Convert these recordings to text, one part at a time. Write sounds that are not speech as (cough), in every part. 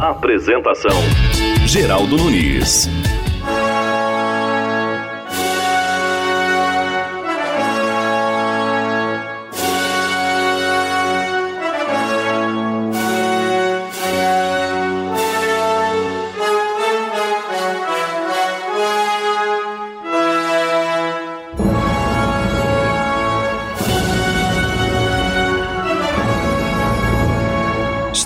Apresentação: Geraldo Nunes.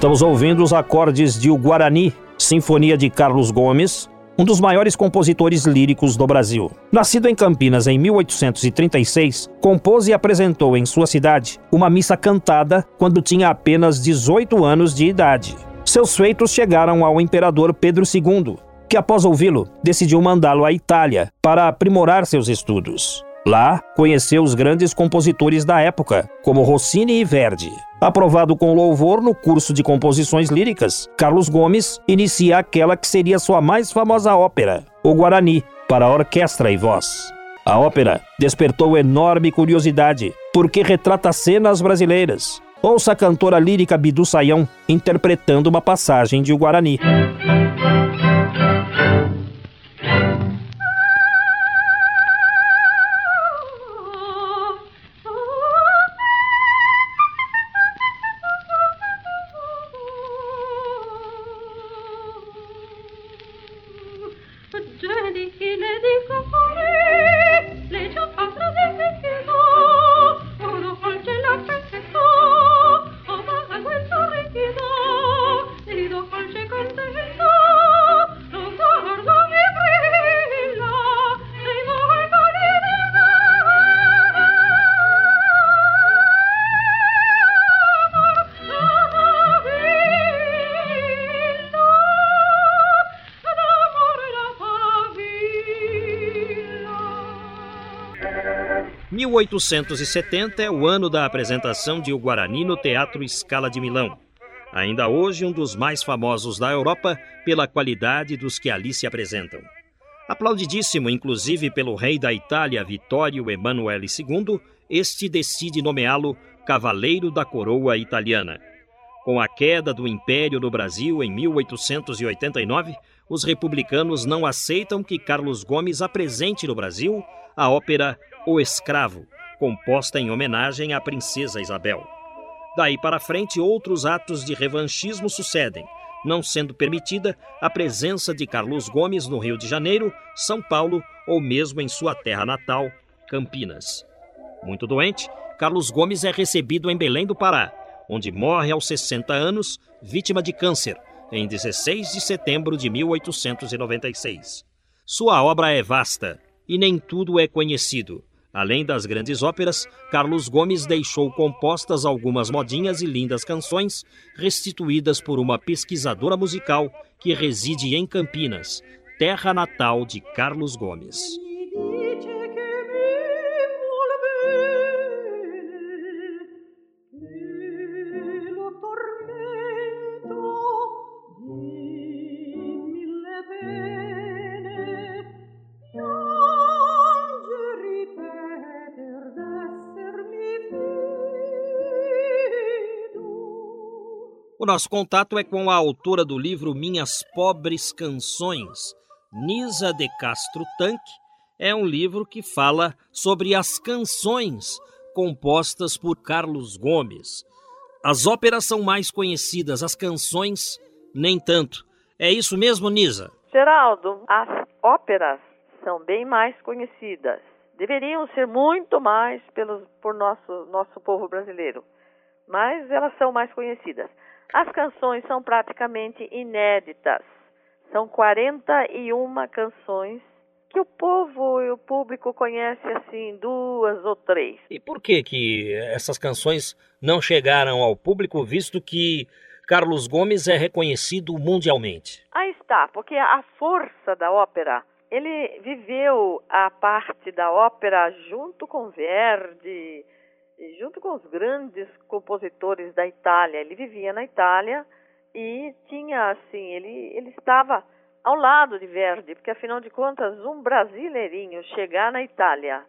Estamos ouvindo os acordes de O Guarani, Sinfonia de Carlos Gomes, um dos maiores compositores líricos do Brasil. Nascido em Campinas em 1836, compôs e apresentou em sua cidade uma missa cantada quando tinha apenas 18 anos de idade. Seus feitos chegaram ao imperador Pedro II, que após ouvi-lo, decidiu mandá-lo à Itália para aprimorar seus estudos. Lá, conheceu os grandes compositores da época, como Rossini e Verdi. Aprovado com louvor no curso de composições líricas, Carlos Gomes inicia aquela que seria sua mais famosa ópera, O Guarani, para orquestra e voz. A ópera despertou enorme curiosidade, porque retrata cenas brasileiras. Ouça a cantora lírica Bidu Sayão interpretando uma passagem de O Guarani. qu'il est difficile. 1870 é o ano da apresentação de O Guarani no Teatro Scala de Milão. Ainda hoje um dos mais famosos da Europa pela qualidade dos que ali se apresentam. Aplaudidíssimo, inclusive, pelo rei da Itália, Vittorio Emanuele II, este decide nomeá-lo Cavaleiro da Coroa Italiana. Com a queda do Império no Brasil em 1889, os republicanos não aceitam que Carlos Gomes apresente no Brasil a ópera O Escravo, composta em homenagem à princesa Isabel. Daí para frente, outros atos de revanchismo sucedem, não sendo permitida a presença de Carlos Gomes no Rio de Janeiro, São Paulo ou mesmo em sua terra natal, Campinas. Muito doente, Carlos Gomes é recebido em Belém do Pará, onde morre aos 60 anos, vítima de câncer, em 16 de setembro de 1896. Sua obra é vasta e nem tudo é conhecido. Além das grandes óperas, Carlos Gomes deixou compostas algumas modinhas e lindas canções, restituídas por uma pesquisadora musical que reside em Campinas, terra natal de Carlos Gomes. O nosso contato é com a autora do livro Minhas Pobres Canções, Nisa de Castro Tanque. É um livro que fala sobre as canções compostas por Carlos Gomes. As óperas são mais conhecidas, as canções nem tanto. É isso mesmo, Nisa? Geraldo, as óperas são bem mais conhecidas. Deveriam ser muito mais pelos, por nosso, nosso povo brasileiro, mas elas são mais conhecidas. As canções são praticamente inéditas. São 41 canções que o povo e o público conhece assim duas ou três. E por que que essas canções não chegaram ao público, visto que Carlos Gomes é reconhecido mundialmente? Aí está, porque a força da ópera, ele viveu a parte da ópera junto com Verdi, junto com os grandes compositores da Itália. Ele vivia na Itália e tinha assim, ele, ele estava ao lado de Verdi, porque afinal de contas, um brasileirinho chegar na Itália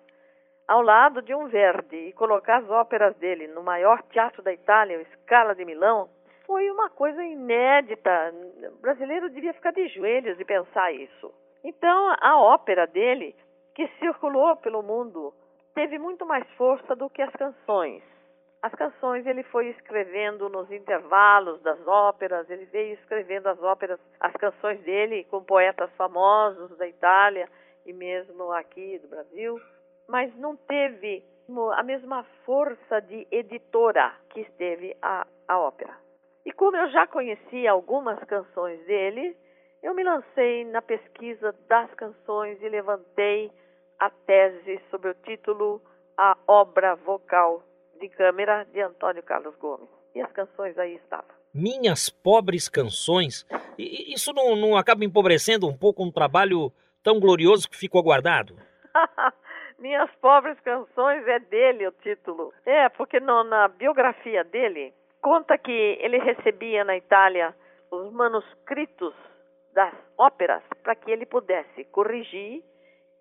ao lado de um Verdi e colocar as óperas dele no maior teatro da Itália, o Scala de Milão, foi uma coisa inédita. O brasileiro devia ficar de joelhos e pensar isso. Então, a ópera dele, que circulou pelo mundo, teve muito mais força do que as canções. As canções ele foi escrevendo nos intervalos das óperas, ele veio escrevendo as óperas, as canções dele com poetas famosos da Itália e mesmo aqui do Brasil, mas não teve a mesma força de editora que esteve a, a ópera. E como eu já conhecia algumas canções dele, eu me lancei na pesquisa das canções e levantei a tese sob o título A Obra Vocal de Câmara de Antônio Carlos Gomes. E as canções aí estavam. Minhas pobres canções. Isso não, não acaba empobrecendo um pouco um trabalho tão glorioso que ficou guardado? (laughs) Minhas pobres canções é dele o título. É, porque no, na biografia dele conta que ele recebia na Itália os manuscritos das óperas para que ele pudesse corrigir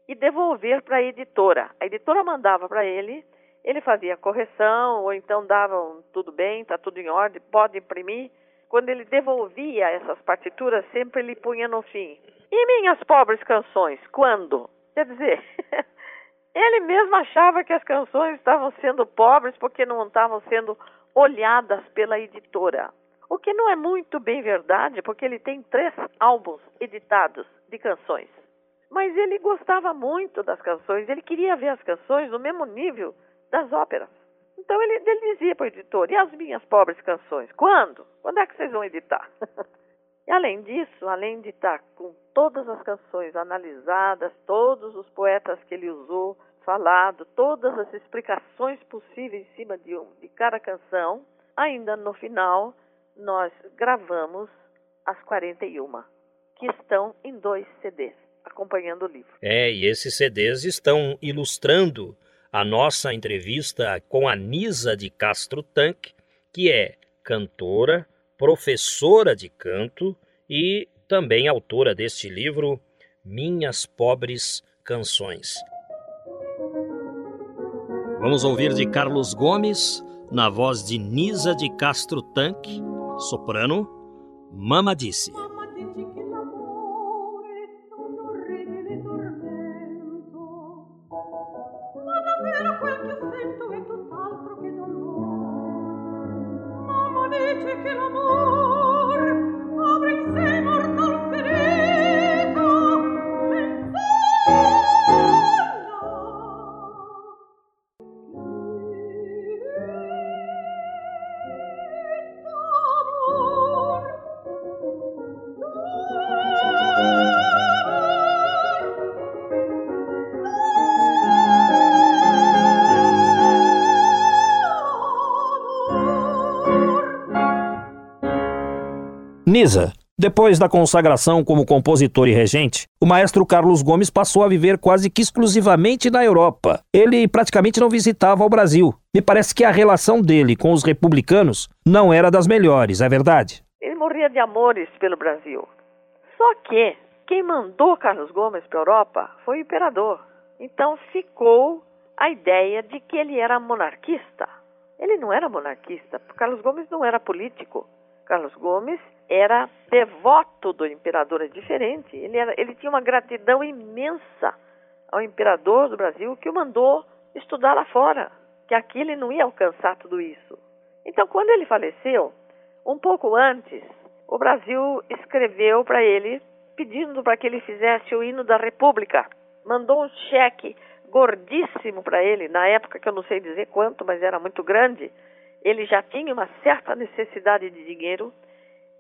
e devolver para a editora. A editora mandava para ele, ele fazia correção ou então davam tudo bem, está tudo em ordem, pode imprimir. Quando ele devolvia essas partituras, sempre ele punha no fim. E minhas pobres canções, quando? Quer dizer, (laughs) ele mesmo achava que as canções estavam sendo pobres porque não estavam sendo olhadas pela editora. O que não é muito bem verdade, porque ele tem três álbuns editados de canções. Mas ele gostava muito das canções, ele queria ver as canções no mesmo nível das óperas. Então ele, ele dizia para o editor: e as minhas pobres canções? Quando? Quando é que vocês vão editar? (laughs) e além disso, além de estar com todas as canções analisadas, todos os poetas que ele usou, falado todas as explicações possíveis em cima de, um, de cada canção. Ainda no final, nós gravamos as 41, que estão em dois CDs, acompanhando o livro. É, e esses CDs estão ilustrando a nossa entrevista com a Nisa de Castro Tanque, que é cantora, professora de canto e também autora deste livro Minhas Pobres Canções. Vamos ouvir de Carlos Gomes, na voz de Nisa de Castro Tanque, soprano, Mama Disse. Depois da consagração como compositor e regente, o maestro Carlos Gomes passou a viver quase que exclusivamente na Europa. Ele praticamente não visitava o Brasil. Me parece que a relação dele com os republicanos não era das melhores, é verdade? Ele morria de amores pelo Brasil. Só que quem mandou Carlos Gomes para a Europa foi o imperador. Então ficou a ideia de que ele era monarquista. Ele não era monarquista, Carlos Gomes não era político. Carlos Gomes era devoto do imperador, é diferente. Ele, era, ele tinha uma gratidão imensa ao imperador do Brasil que o mandou estudar lá fora, que aqui ele não ia alcançar tudo isso. Então, quando ele faleceu, um pouco antes, o Brasil escreveu para ele pedindo para que ele fizesse o hino da República. Mandou um cheque gordíssimo para ele, na época que eu não sei dizer quanto, mas era muito grande. Ele já tinha uma certa necessidade de dinheiro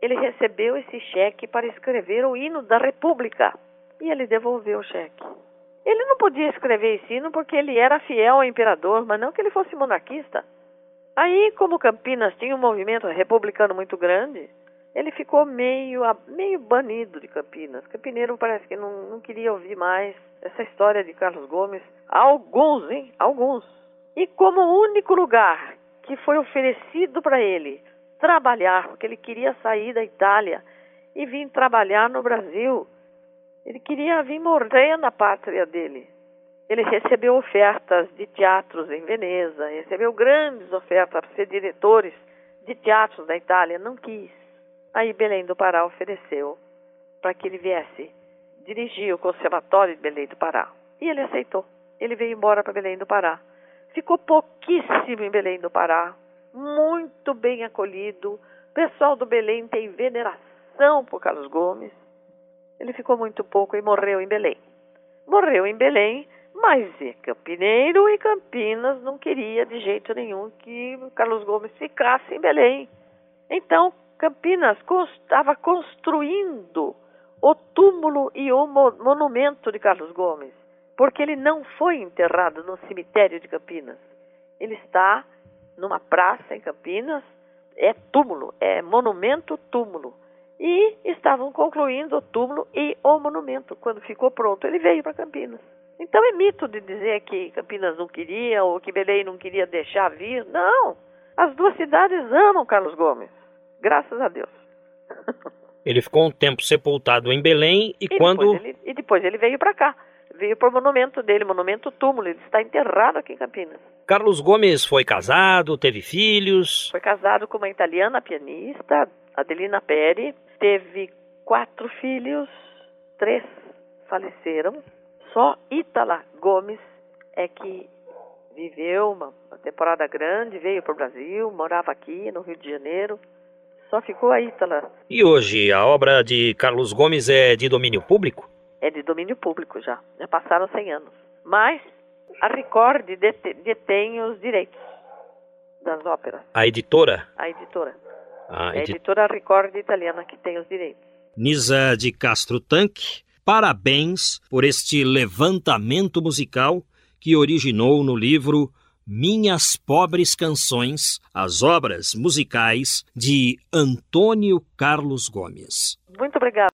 ele recebeu esse cheque para escrever o hino da República e ele devolveu o cheque. Ele não podia escrever esse hino porque ele era fiel ao imperador, mas não que ele fosse monarquista. Aí, como Campinas tinha um movimento republicano muito grande, ele ficou meio, meio banido de Campinas. Campineiro parece que não, não queria ouvir mais essa história de Carlos Gomes. Alguns, hein? Alguns. E como único lugar que foi oferecido para ele trabalhar, porque ele queria sair da Itália e vir trabalhar no Brasil. Ele queria vir morrer na pátria dele. Ele recebeu ofertas de teatros em Veneza, recebeu grandes ofertas para ser diretores de teatros da Itália, não quis. Aí Belém do Pará ofereceu para que ele viesse dirigir o Conservatório de Belém do Pará. E ele aceitou. Ele veio embora para Belém do Pará. Ficou pouquíssimo em Belém do Pará, muito bem acolhido. O pessoal do Belém tem veneração por Carlos Gomes. Ele ficou muito pouco e morreu em Belém. Morreu em Belém, mas é campineiro e Campinas não queria de jeito nenhum que Carlos Gomes ficasse em Belém. Então, Campinas estava construindo o túmulo e o monumento de Carlos Gomes porque ele não foi enterrado no cemitério de Campinas. Ele está numa praça em Campinas, é túmulo, é monumento túmulo. E estavam concluindo o túmulo e o monumento. Quando ficou pronto, ele veio para Campinas. Então é mito de dizer que Campinas não queria ou que Belém não queria deixar vir. Não! As duas cidades amam Carlos Gomes. Graças a Deus. Ele ficou um tempo sepultado em Belém e, e quando. Depois ele, e depois ele veio para cá veio para o monumento dele, monumento túmulo. Ele está enterrado aqui em Campinas. Carlos Gomes foi casado, teve filhos. Foi casado com uma italiana pianista, Adelina Peri. Teve quatro filhos, três faleceram. Só Ítala Gomes é que viveu uma temporada grande, veio para o Brasil, morava aqui no Rio de Janeiro. Só ficou a Ítala. E hoje a obra de Carlos Gomes é de domínio público? É de domínio público já. Já passaram 100 anos. Mas a Record detém os direitos das óperas. A editora? A editora. A, é a editora Record italiana que tem os direitos. Nisa de Castro Tanque, parabéns por este levantamento musical que originou no livro Minhas Pobres Canções, as obras musicais de Antônio Carlos Gomes. Muito obrigado.